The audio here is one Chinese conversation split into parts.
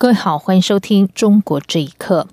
各位好，欢迎收听《中国这一刻》。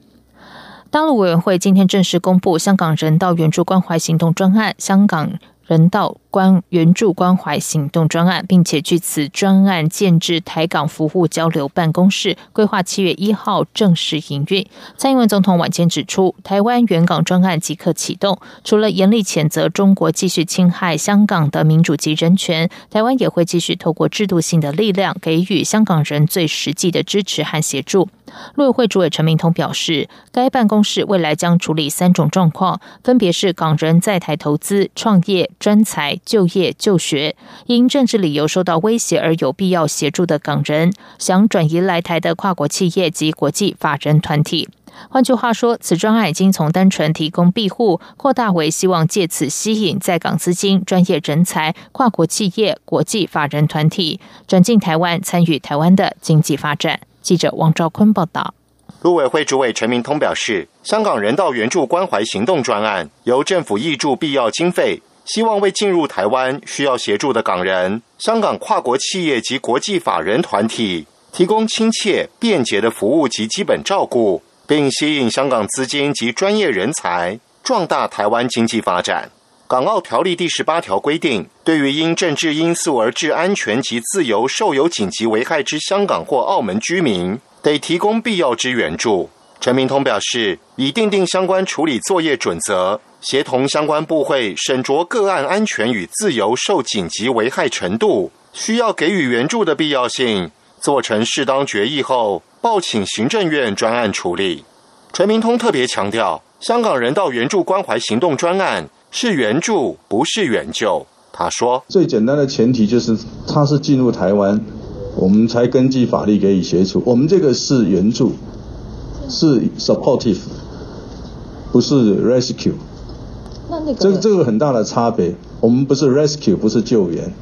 大陆委员会今天正式公布香港人道援助关怀行动专案，香港。人道关援助关怀行动专案，并且据此专案建制台港服务交流办公室，规划七月一号正式营运。蔡英文总统晚间指出，台湾援港专案即刻启动，除了严厉谴责中国继续侵害香港的民主及人权，台湾也会继续透过制度性的力量，给予香港人最实际的支持和协助。陆委会主委陈明通表示，该办公室未来将处理三种状况，分别是港人在台投资、创业、专才、就业、就学，因政治理由受到威胁而有必要协助的港人，想转移来台的跨国企业及国际法人团体。换句话说，此专案已经从单纯提供庇护，扩大为希望借此吸引在港资金、专业人才、跨国企业、国际法人团体转进台湾，参与台湾的经济发展。记者王兆坤报道。陆委会主委陈明通表示，香港人道援助关怀行动专案由政府挹注必要经费，希望为进入台湾需要协助的港人、香港跨国企业及国际法人团体提供亲切、便捷的服务及基本照顾，并吸引香港资金及专业人才，壮大台湾经济发展。港澳条例第十八条规定，对于因政治因素而致安全及自由受有紧急危害之香港或澳门居民，得提供必要之援助。陈明通表示，已订定相关处理作业准则，协同相关部会审酌个案安全与自由受紧急危害程度，需要给予援助的必要性，做成适当决议后，报请行政院专案处理。陈明通特别强调，香港人道援助关怀行动专案。是援助，不是援救。他说：“最简单的前提就是他是进入台湾，我们才根据法律给予协助。我们这个是援助，是 supportive，不是 rescue。那那个这这个很大的差别。我们不是 rescue，不是救援，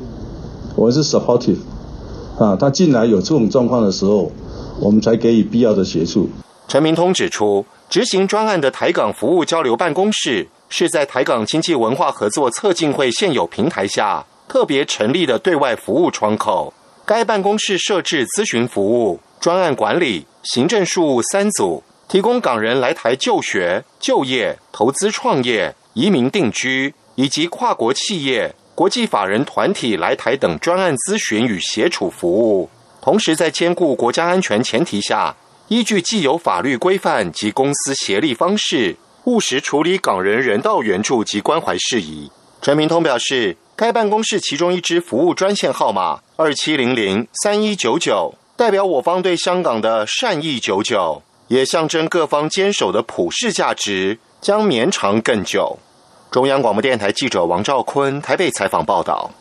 我们是 supportive。啊，他进来有这种状况的时候，我们才给予必要的协助。”陈明通指出，执行专案的台港服务交流办公室。是在台港经济文化合作策进会现有平台下特别成立的对外服务窗口。该办公室设置咨询服务、专案管理、行政事务三组，提供港人来台就学、就业、投资创业、移民定居以及跨国企业、国际法人团体来台等专案咨询与协处服务。同时，在兼顾国家安全前提下，依据既有法律规范及公司协力方式。务实处理港人人道援助及关怀事宜。陈明通表示，该办公室其中一支服务专线号码二七零零三一九九，代表我方对香港的善意九九，也象征各方坚守的普世价值将绵长更久。中央广播电台记者王兆坤台北采访报道。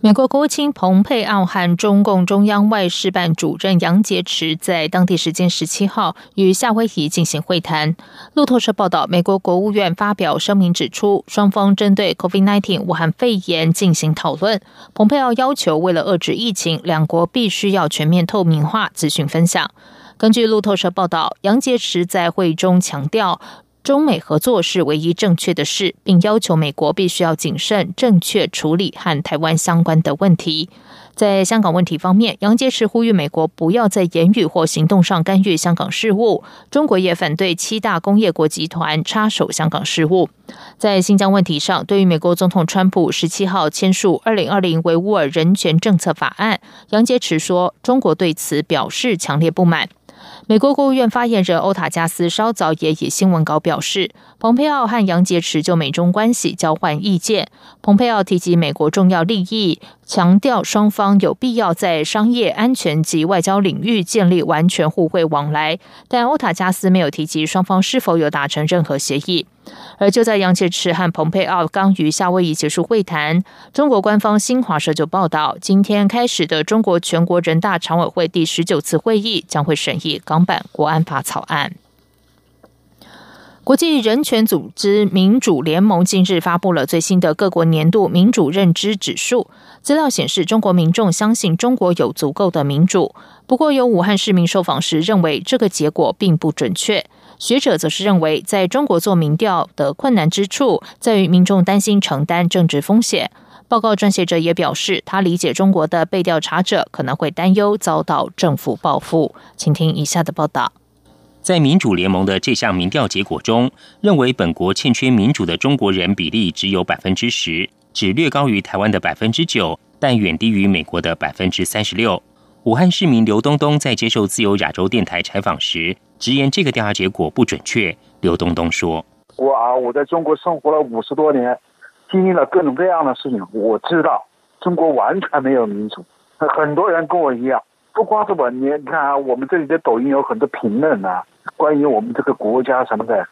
美国国务卿蓬佩奥和中共中央外事办主任杨洁篪在当地时间十七号与夏威夷进行会谈。路透社报道，美国国务院发表声明指出，双方针对 COVID-19 武汉肺炎进行讨论。蓬佩奥要求，为了遏制疫情，两国必须要全面透明化资讯分享。根据路透社报道，杨洁篪在会议中强调。中美合作是唯一正确的事，并要求美国必须要谨慎、正确处理和台湾相关的问题。在香港问题方面，杨洁篪呼吁美国不要在言语或行动上干预香港事务。中国也反对七大工业国集团插手香港事务。在新疆问题上，对于美国总统川普十七号签署二零二零维吾尔人权政策法案，杨洁篪说，中国对此表示强烈不满。美国国务院发言人欧塔加斯稍早也以新闻稿表示，蓬佩奥和杨洁篪就美中关系交换意见。蓬佩奥提及美国重要利益，强调双方有必要在商业、安全及外交领域建立完全互惠往来。但欧塔加斯没有提及双方是否有达成任何协议。而就在杨洁篪和蓬佩奥刚于夏威夷结束会谈，中国官方新华社就报道，今天开始的中国全国人大常委会第十九次会议将会审议港版国安法草案。国际人权组织民主联盟近日发布了最新的各国年度民主认知指数。资料显示，中国民众相信中国有足够的民主。不过，有武汉市民受访时认为这个结果并不准确。学者则是认为，在中国做民调的困难之处在于民众担心承担政治风险。报告撰写者也表示，他理解中国的被调查者可能会担忧遭到政府报复。请听以下的报道。在民主联盟的这项民调结果中，认为本国欠缺民主的中国人比例只有百分之十，只略高于台湾的百分之九，但远低于美国的百分之三十六。武汉市民刘东东在接受自由亚洲电台采访时，直言这个调查结果不准确。刘东东说：“我啊，我在中国生活了五十多年，经历了各种各样的事情，我知道中国完全没有民主。很多人跟我一样，不光是我，你你看啊，我们这里的抖音有很多评论啊。”关于我们这个国家什么的，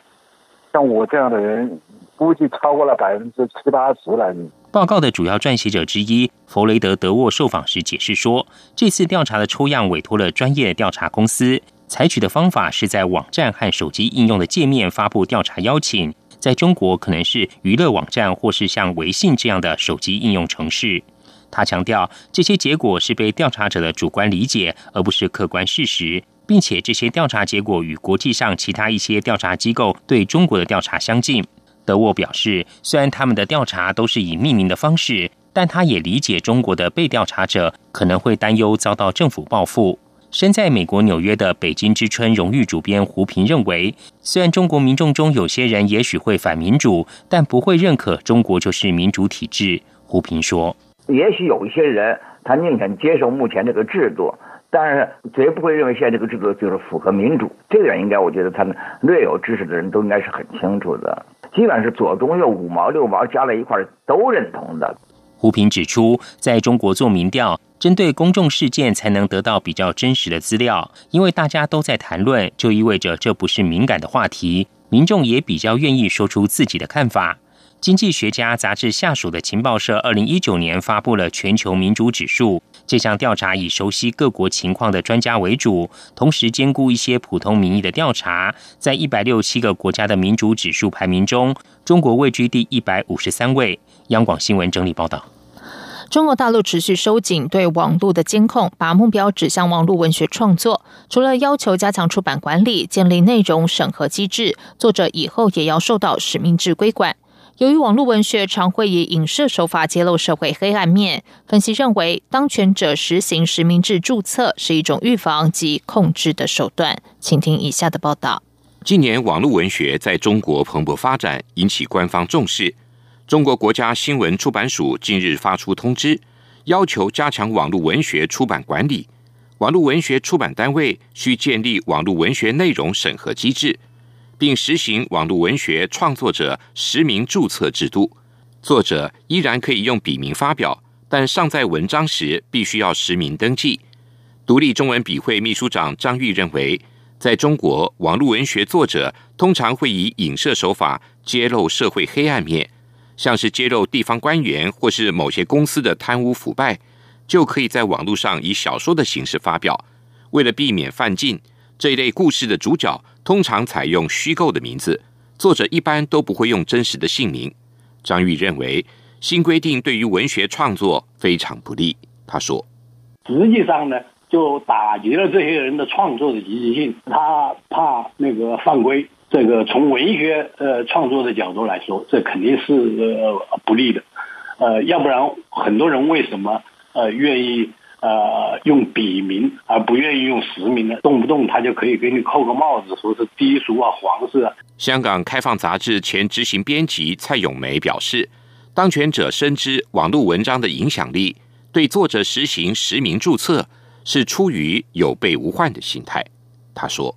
像我这样的人，估计超过了百分之七八十了。报告的主要撰写者之一弗雷德·德沃受访时解释说，这次调查的抽样委托了专业调查公司，采取的方法是在网站和手机应用的界面发布调查邀请，在中国可能是娱乐网站或是像微信这样的手机应用程式。他强调，这些结果是被调查者的主观理解，而不是客观事实。并且这些调查结果与国际上其他一些调查机构对中国的调查相近。德沃表示，虽然他们的调查都是以匿名的方式，但他也理解中国的被调查者可能会担忧遭到政府报复。身在美国纽约的《北京之春》荣誉主编胡平认为，虽然中国民众中有些人也许会反民主，但不会认可中国就是民主体制。胡平说：“也许有一些人，他宁肯接受目前这个制度。”但是绝不会认为现在这个制度就是符合民主，这点应该我觉得他们略有知识的人都应该是很清楚的。基本上是左中右五毛六毛加在一块都认同的。胡平指出，在中国做民调，针对公众事件才能得到比较真实的资料，因为大家都在谈论，就意味着这不是敏感的话题，民众也比较愿意说出自己的看法。经济学家杂志下属的情报社，二零一九年发布了全球民主指数。这项调查以熟悉各国情况的专家为主，同时兼顾一些普通民意的调查。在一百六七个国家的民主指数排名中，中国位居第一百五十三位。央广新闻整理报道：中国大陆持续收紧对网络的监控，把目标指向网络文学创作。除了要求加强出版管理、建立内容审核机制，作者以后也要受到实名制规管。由于网络文学常会以影射手法揭露社会黑暗面，分析认为，当权者实行实名制注册是一种预防及控制的手段。请听以下的报道：近年网络文学在中国蓬勃发展，引起官方重视。中国国家新闻出版署近日发出通知，要求加强网络文学出版管理。网络文学出版单位需建立网络文学内容审核机制。并实行网络文学创作者实名注册制度，作者依然可以用笔名发表，但上载文章时必须要实名登记。独立中文笔会秘书长张玉认为，在中国，网络文学作者通常会以影射手法揭露社会黑暗面，像是揭露地方官员或是某些公司的贪污腐败，就可以在网络上以小说的形式发表。为了避免犯禁，这一类故事的主角。通常采用虚构的名字，作者一般都不会用真实的姓名。张玉认为，新规定对于文学创作非常不利。他说：“实际上呢，就打击了这些人的创作的积极性。他怕那个犯规。这个从文学呃创作的角度来说，这肯定是呃不利的。呃，要不然很多人为什么呃愿意？”呃，用笔名而不愿意用实名呢，动不动他就可以给你扣个帽子，说是低俗啊、黄色。香港开放杂志前执行编辑蔡咏梅表示，当权者深知网络文章的影响力，对作者实行实名注册是出于有备无患的心态。他说：“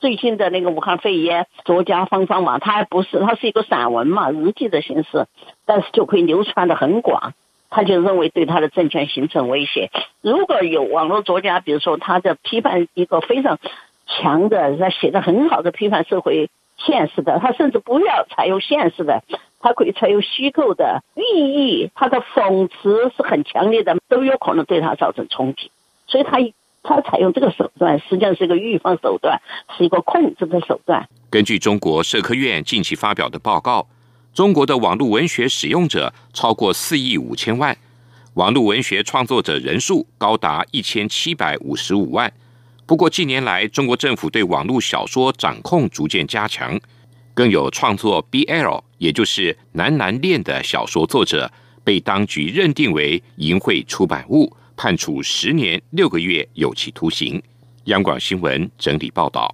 最近的那个武汉肺炎，作家方方嘛，他还不是，他是一个散文嘛，日记的形式，但是就可以流传的很广。”他就认为对他的政权形成威胁。如果有网络作家，比如说他的批判一个非常强的，他写的很好的批判社会现实的，他甚至不要采用现实的，他可以采用虚构的寓意，他的讽刺是很强烈的，都有可能对他造成冲击。所以他他采用这个手段，实际上是一个预防手段，是一个控制的手段。根据中国社科院近期发表的报告，中国的网络文学使用者超过四亿五千万，网络文学创作者人数高达一千七百五十五万。不过近年来，中国政府对网络小说掌控逐渐加强，更有创作 BL，也就是男男恋的小说作者被当局认定为淫秽出版物，判处十年六个月有期徒刑。央广新闻整理报道。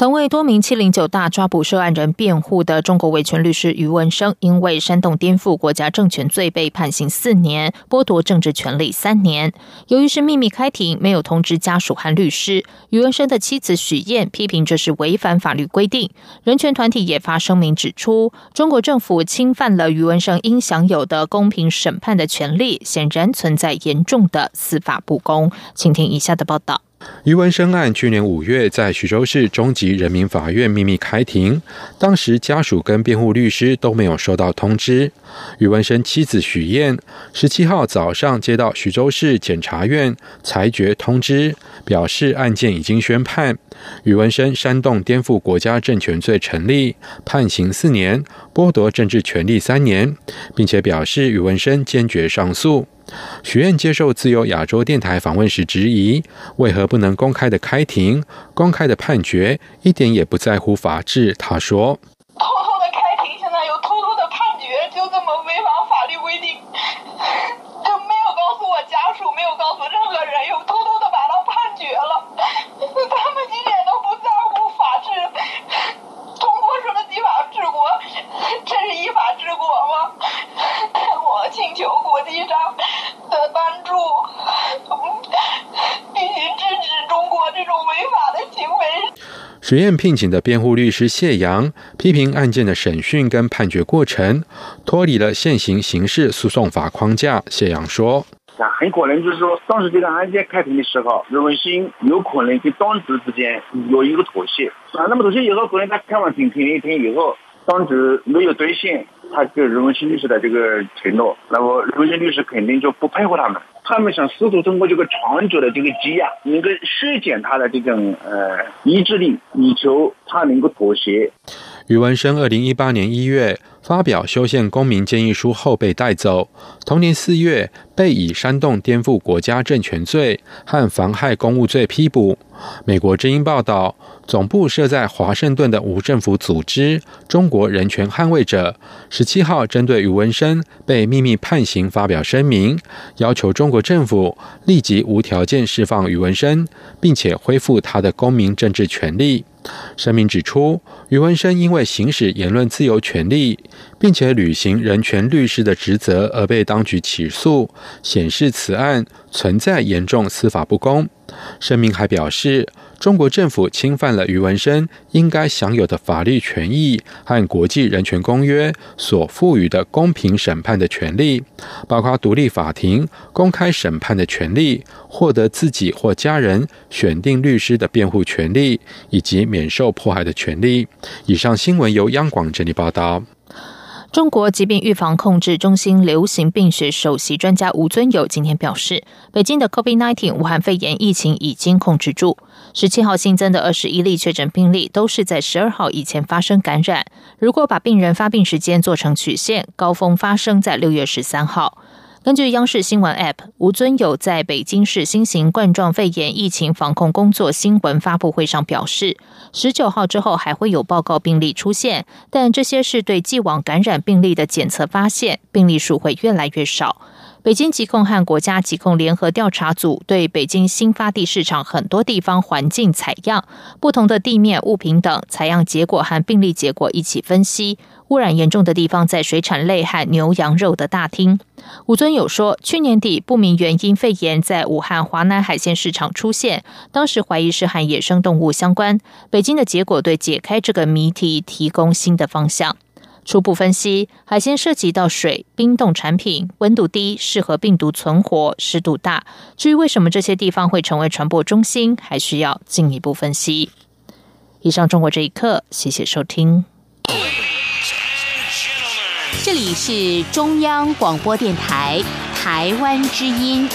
曾为多名七零九大抓捕涉案人辩护的中国维权律师余文生，因为煽动颠覆国家政权罪被判刑四年，剥夺政治权利三年。由于是秘密开庭，没有通知家属和律师，余文生的妻子许燕批评这是违反法律规定。人权团体也发声明指出，中国政府侵犯了余文生应享有的公平审判的权利，显然存在严重的司法不公。请听以下的报道。余文生案去年五月在徐州市中级人民法院秘密开庭，当时家属跟辩护律师都没有收到通知。余文生妻子许燕十七号早上接到徐州市检察院裁决通知，表示案件已经宣判，余文生煽动颠覆国家政权罪成立，判刑四年，剥夺政治权利三年，并且表示余文生坚决上诉。学院接受自由亚洲电台访问时质疑，为何不能公开的开庭、公开的判决，一点也不在乎法治。他说：“实验聘请的辩护律师谢阳批评案件的审讯跟判决过程脱离了现行刑事诉讼法框架。谢阳说：“那很可能就是说，当时这个案件开庭的时候，刘文新有可能跟当局之间有一个妥协啊。那么妥协以后，可能他开完庭，庭一庭以后，当局没有兑现。”他给任文新律师的这个承诺，那么任文新律师肯定就不配合他们。他们想试图通过这个长久的这个积压，能够削减他的这种呃意志力，以求他能够妥协。余文生二零一八年一月发表修宪公民建议书后被带走，同年四月被以煽动颠覆国家政权罪和妨害公务罪批捕。美国之音报道，总部设在华盛顿的无政府组织中国人权捍卫者十七号针对余文生被秘密判刑发表声明，要求中国政府立即无条件释放余文生，并且恢复他的公民政治权利。声明指出，余文生因为行使言论自由权利，并且履行人权律师的职责而被当局起诉，显示此案存在严重司法不公。声明还表示。中国政府侵犯了余文生应该享有的法律权益和国际人权公约所赋予的公平审判的权利，包括独立法庭公开审判的权利、获得自己或家人选定律师的辩护权利，以及免受迫害的权利。以上新闻由央广整理报道。中国疾病预防控制中心流行病学首席专家吴尊友今天表示，北京的 COVID-19 武汉肺炎疫情已经控制住。十七号新增的二十一例确诊病例都是在十二号以前发生感染。如果把病人发病时间做成曲线，高峰发生在六月十三号。根据央视新闻 App，吴尊友在北京市新型冠状肺炎疫情防控工作新闻发布会上表示，十九号之后还会有报告病例出现，但这些是对既往感染病例的检测发现，病例数会越来越少。北京疾控和国家疾控联合调查组对北京新发地市场很多地方环境采样，不同的地面物品等采样结果和病例结果一起分析。污染严重的地方在水产类和牛羊肉的大厅。吴尊友说，去年底不明原因肺炎在武汉华南海鲜市场出现，当时怀疑是和野生动物相关。北京的结果对解开这个谜题提供新的方向。初步分析，海鲜涉及到水、冰冻产品，温度低，适合病毒存活，湿度大。至于为什么这些地方会成为传播中心，还需要进一步分析。以上中国这一刻，谢谢收听。这里是中央广播电台台湾之音。